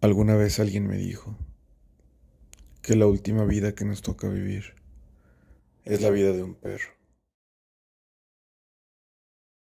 Alguna vez alguien me dijo que la última vida que nos toca vivir es la vida de un perro.